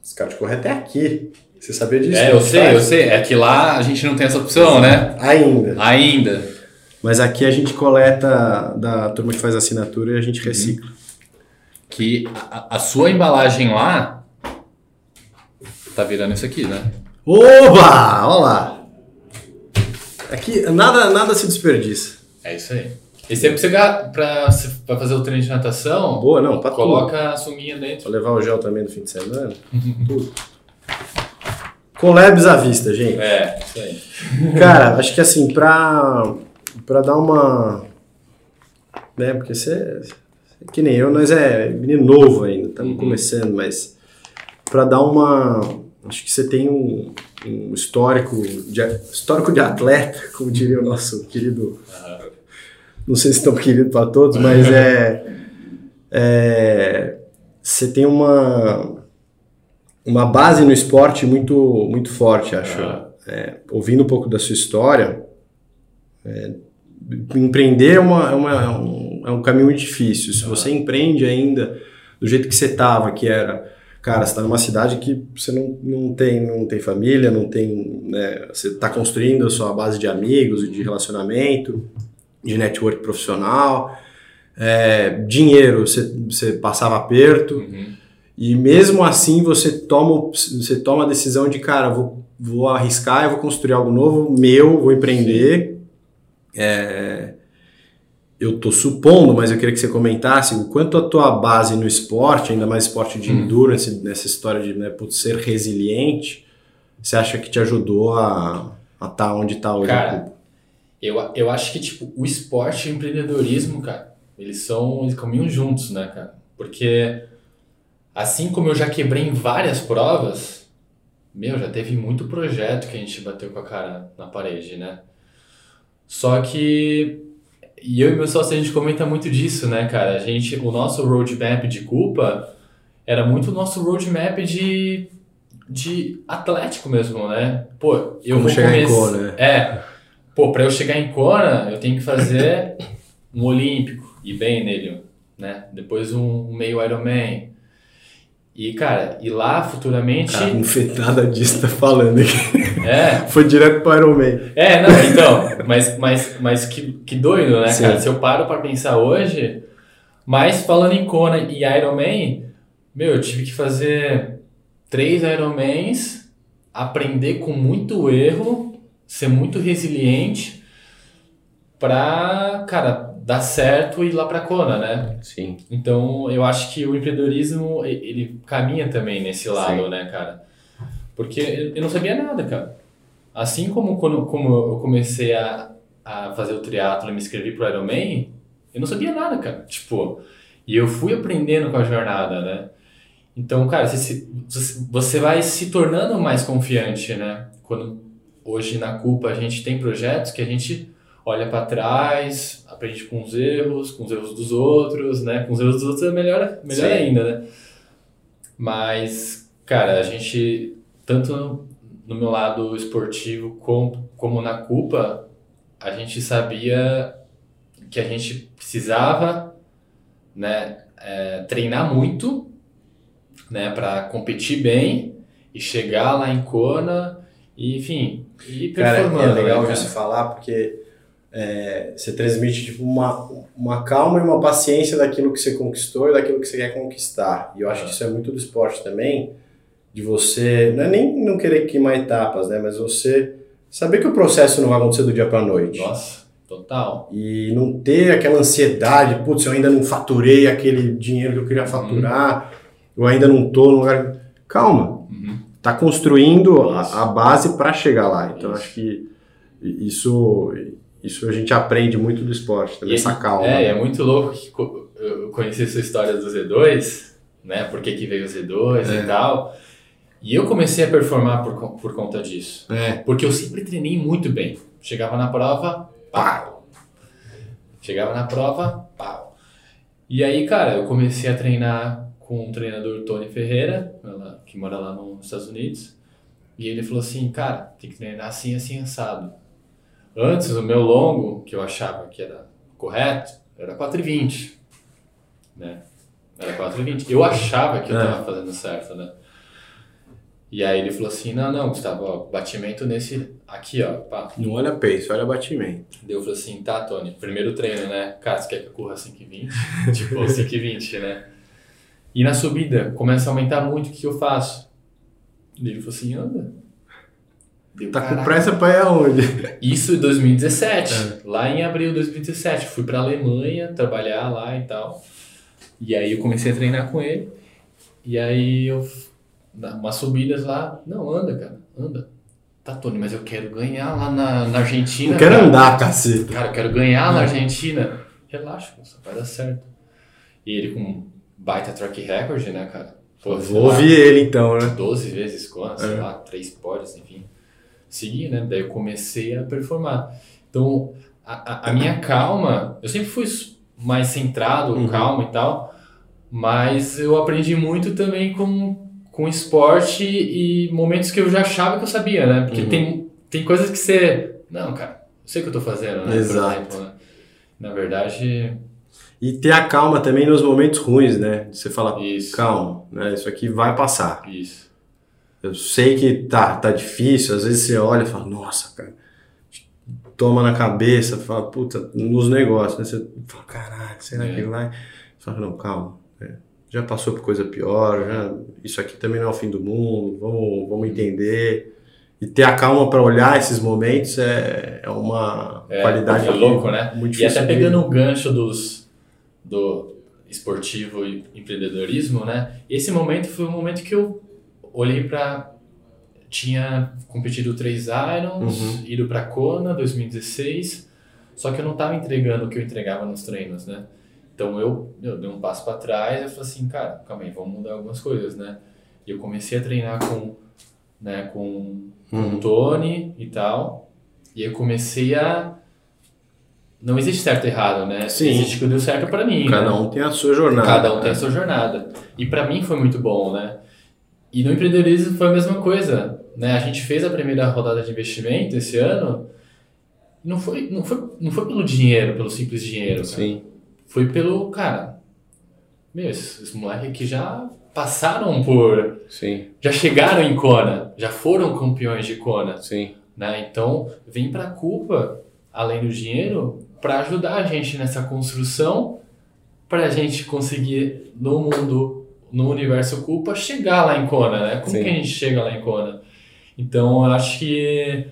Descarte correto é aqui. Você sabia disso? É, eu sei, faz? eu sei. É que lá a gente não tem essa opção, né? Ainda. Ainda. Mas aqui a gente coleta da turma que faz assinatura e a gente recicla. Que a, a sua embalagem lá tá virando isso aqui, né? Oba! Olha lá! Aqui nada, nada se desperdiça. É isso aí. E sempre você pra, pra fazer o treino de natação, Boa, não, pra tudo. coloca a sunguinha dentro. Pra levar o gel também no fim de semana. tudo. [LAUGHS] Collabs à vista, gente. É, isso aí. [LAUGHS] Cara, acho que assim, pra, pra dar uma. Né, porque você. Que nem eu, nós é menino novo ainda, estamos Uhum. começando, mas pra dar uma. Acho que você tem um, um histórico, de, histórico de atleta, [LAUGHS] como diria o nosso querido. Não sei se tão [LAUGHS] querido para todos, mas é. é você tem uma. Uma base no esporte muito, muito forte, acho. Aham. É, ouvindo um pouco da sua história, é, empreender é, uma, é, uma- é um, é um caminho muito difícil. Se você empreende ainda do jeito que você estava, que era, cara, você está numa cidade que você não, não, tem, não tem família, não tem, né, você está construindo a sua base de amigos e de relacionamento, de network profissional, é, dinheiro, você, você passava aperto. Uhum. E mesmo assim você toma, você toma a decisão de, cara, vou, vou arriscar, eu vou construir algo novo, meu, vou empreender. É, eu tô supondo, mas eu queria que você comentasse o quanto a tua base no esporte, ainda mais esporte de Hum. endurance, nessa história de né, ser resiliente, você acha que te ajudou a estar onde está hoje? Cara, Eu, eu acho que, tipo, o esporte e o empreendedorismo, cara, eles são, eles caminham juntos, né, cara? Porque, assim como eu já quebrei em várias provas, meu, já teve muito projeto que a gente bateu com a cara na parede, né? Só que, e eu e meu sócio, a gente comenta muito disso, né, cara? A gente, o nosso roadmap de culpa era muito o nosso roadmap de, de atlético mesmo, né? Pô, eu Como vou começar- né? É, pô, pra eu chegar em Kona, eu tenho que fazer um olímpico, e bem nele, né? Depois um meio Ironman. E, cara, e lá futuramente... Cara, não fez nada disso, tá falando aqui. É, [LAUGHS] Foi direto para Iron Man. é, não, então, mas, mas, mas que, que doido, né, Sim. cara? Se eu paro pra pensar hoje, mas falando em Kona e Ironman, meu, eu tive que fazer três Ironmans, aprender com muito erro, ser muito resiliente pra, cara, dar certo e ir lá pra Kona, né? Sim. Então, eu acho que o empreendedorismo, ele caminha também nesse lado, Sim. né, cara? Porque eu não sabia nada, cara. Assim como quando como eu comecei a, a fazer o triatlo e me inscrevi pro Ironman, eu não sabia nada, cara. Tipo, e eu fui aprendendo com a jornada, né? Então, cara, você, se- você- você vai se tornando mais confiante, né? Quando hoje na culpa a gente tem projetos que a gente olha para trás, aprende com os erros, com os erros dos outros, né? Com os erros dos outros é melhor, melhor Sim. ainda, né? Mas, cara, a gente, tanto no, no meu lado esportivo como, como na culpa, a gente sabia que a gente precisava, né, é, treinar muito, né, para competir bem e chegar lá em Kona e, enfim, e Cara, é legal né, você falar porque é, você transmite tipo, uma, uma calma e uma paciência daquilo que você conquistou e daquilo que você quer conquistar. E eu acho que isso é muito do esporte também, de você, não é nem não querer queimar etapas, né? Mas você saber que o processo não vai acontecer do dia para noite. Nossa, total. E não ter aquela ansiedade, putz, eu ainda não faturei aquele dinheiro que eu queria faturar, eu ainda não tô no lugar. Calma, Uhum. Tá construindo a, a base para chegar lá. Então Isso. acho que isso isso a gente aprende muito do esporte, também E- essa calma. É, é muito louco que eu conheci essa história do Z2, né? Por que, que veio o Z2 É. e tal. E eu comecei a performar por, por conta disso. É. Porque eu sempre treinei muito bem. Chegava na prova, pau. Chegava na prova, pau. E aí, cara, eu comecei a treinar com um treinador, Tony Ferreira, que mora lá nos Estados Unidos. E ele falou assim, cara, tem que treinar assim, assim, assado. Antes, o meu longo, que eu achava que era correto, era 4,20. Né? Era 4,20. Eu achava que eu É. tava fazendo certo, né? E aí ele falou assim, não, não, Gustavo, ó, batimento nesse aqui, ó, pá. Não olha pace, olha batimento. Daí eu falei assim, tá, Tony, primeiro treino, né? Cara, você quer que eu corra 5,20? [LAUGHS] tipo, 5,20, né? E na subida, começa a aumentar muito, o que eu faço? Ele falou assim, anda. Deu, Tá com "Caraca." pressa pra ir aonde? [LAUGHS] Isso em 2017, É. lá em abril de 2017. Fui pra Alemanha trabalhar lá e tal. E aí eu comecei a treinar com ele. E aí eu, umas subidas lá, não, anda, cara, anda. Tá, Tony, mas eu quero ganhar lá na, na Argentina. Não quero cara. andar, caceta. Cara, eu quero ganhar na Argentina. Relaxa, moça, vai dar certo. E ele com baita track record, né, cara? Pô, Vou ouvir ele então, né? 12 vezes Kona, sei É. lá, três pódios, enfim. Segui, né? Daí eu comecei a performar. Então, a, a, a minha calma, eu sempre fui mais centrado, Uhum. calmo e tal, mas eu aprendi muito também com, com esporte e momentos que eu já achava que eu sabia, né? Porque Uhum. tem, tem coisas que você. Não, cara, eu sei o que eu tô fazendo, né? Exato. Por exemplo, né? Na verdade, E ter a calma também nos momentos ruins, né? Você fala, isso. calma, né? Isso aqui vai passar. Isso. Eu sei que tá, tá difícil, às vezes você olha e fala, nossa, cara, toma na cabeça, fala, puta, nos negócios, né? Você fala, caralho, será É. que vai? Você fala, não, calma, né? já passou por coisa pior, já, isso aqui também não é o fim do mundo, vamos, vamos entender. E ter a calma para olhar esses momentos é, é uma É, qualidade é louco, né? muito E até pegando o gancho dos, do esportivo e empreendedorismo, né? Esse momento foi um momento que eu olhei para tinha competido três Irons, Uhum. ido para Kona 2016, só que eu não estava entregando o que eu entregava nos treinos, né? Então eu, eu dei um passo para trás e falei assim, cara, calma aí, vamos mudar algumas coisas, né? E eu comecei a treinar com, né, com com Uhum. o Tony e tal. E eu comecei a. Não existe certo e errado, né? Sim. Existe que deu certo pra mim. Cada né? um tem a sua jornada. Cada um tem né? a sua jornada. E pra mim foi muito bom, né? E no empreendedorismo foi a mesma coisa. Né? A gente fez a primeira rodada de investimento esse ano. Não foi, não foi, não foi pelo dinheiro, pelo simples dinheiro. cara. Sim. Foi pelo, cara. Meu, esses, moleques aqui já passaram por. Sim, Já chegaram em Kona, já foram campeões de Kona. sim. né? Então, vem para a culpa, além do dinheiro, para ajudar a gente nessa construção, para a gente conseguir no mundo, no universo culpa, chegar lá em Kona, né? Como Sim. que a gente chega lá em Kona? Então, eu acho que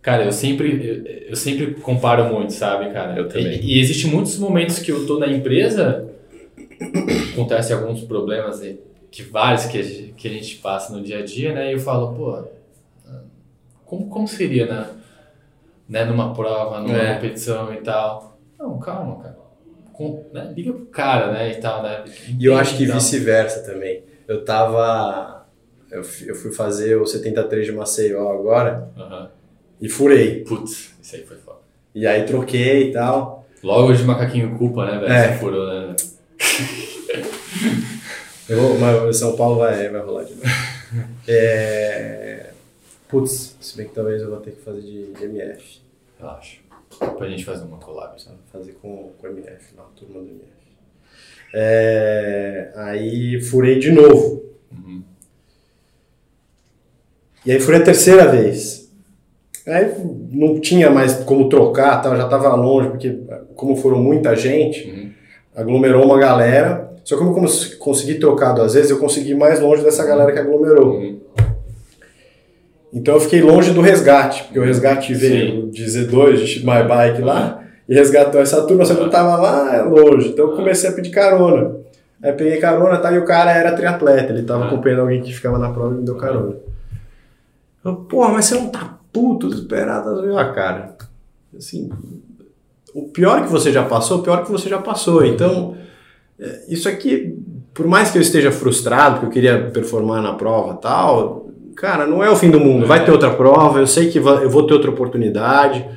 Cara, eu sempre, eu, sempre comparo muito, sabe, cara? Eu também. E, e existem muitos momentos que eu tô na empresa, acontece alguns problemas, né, que vários que a, gente, que a gente passa no dia a dia, né? E eu falo, pô, como, como seria na, né, numa prova, numa É. competição e tal? Não, calma, cara. Com, né, liga pro cara, né, e tal, né? E eu acho que Então, vice-versa também. Eu tava. Eu fui eu fui fazer o 73 de Maceió agora aham. e furei. Putz, isso aí foi foda. E aí troquei e tal. Logo de macaquinho culpa, né, velho? É. Você furou, né? [LAUGHS] Eu mas São Paulo vai, vai rolar de novo. É... [LAUGHS] Putz, se bem que talvez eu vou ter que fazer de MF. Relaxa. Pra gente fazer uma collab. Sabe? Fazer com, com MF, lá, turma do MF. É... Aí furei de novo. Uhum. E aí foi a terceira vez. Aí não tinha mais como trocar, tal, já estava longe, porque como foram muita gente, Uhum. aglomerou uma galera. Só que como eu cons- consegui trocar duas vezes, eu consegui ir mais longe dessa galera que aglomerou. Uhum. Então eu fiquei longe do resgate, porque o resgate veio de Z2, de My Bike lá, e resgatou essa turma, só que eu tava lá longe. Então eu comecei a pedir carona. Aí peguei carona, tá? E o cara era triatleta, ele tava Ah. acompanhando alguém que ficava na prova e me deu carona. Eu, porra, mas você não tá puto, desesperado? Eu, ah, cara, assim, o pior que você já passou, o pior que você já passou. Então, é, isso aqui, por mais que eu esteja frustrado, porque eu queria performar na prova e tal, cara, não é o fim do mundo. Vai ter outra prova, eu sei que eu vou ter outra oportunidade.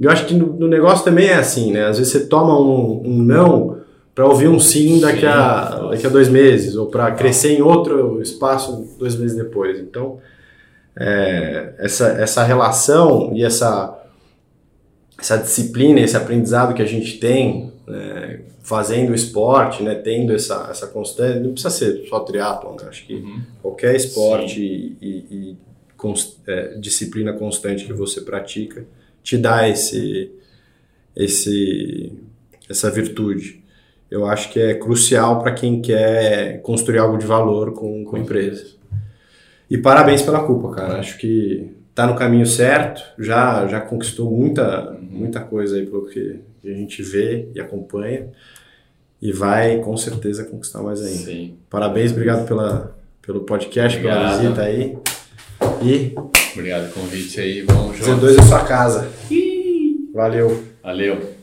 Eu acho que no, no negócio também é assim, né? Às vezes você toma um, um não para ouvir um sim daqui, a, daqui a dois meses, ou para crescer em outro espaço dois meses depois. Então, é, essa, essa relação e essa, essa disciplina, esse aprendizado que a gente tem né, fazendo esporte, né, tendo essa, essa constância, não precisa ser só triatlon, né? acho que Uhum. qualquer esporte e, e- e é, disciplina constante que você pratica te dá esse, esse, essa virtude. Eu acho que é crucial para quem quer construir algo de valor com, com a empresa. E parabéns pela culpa, cara. Acho que tá no caminho certo, já, já conquistou muita, muita coisa aí pelo que a gente vê e acompanha. E vai com certeza conquistar mais ainda. Sim. Parabéns, obrigado pela, pelo podcast, pela Obrigado. visita aí. E Obrigado pelo convite aí. Vamos junto. Z2 é sua casa. Valeu. Valeu.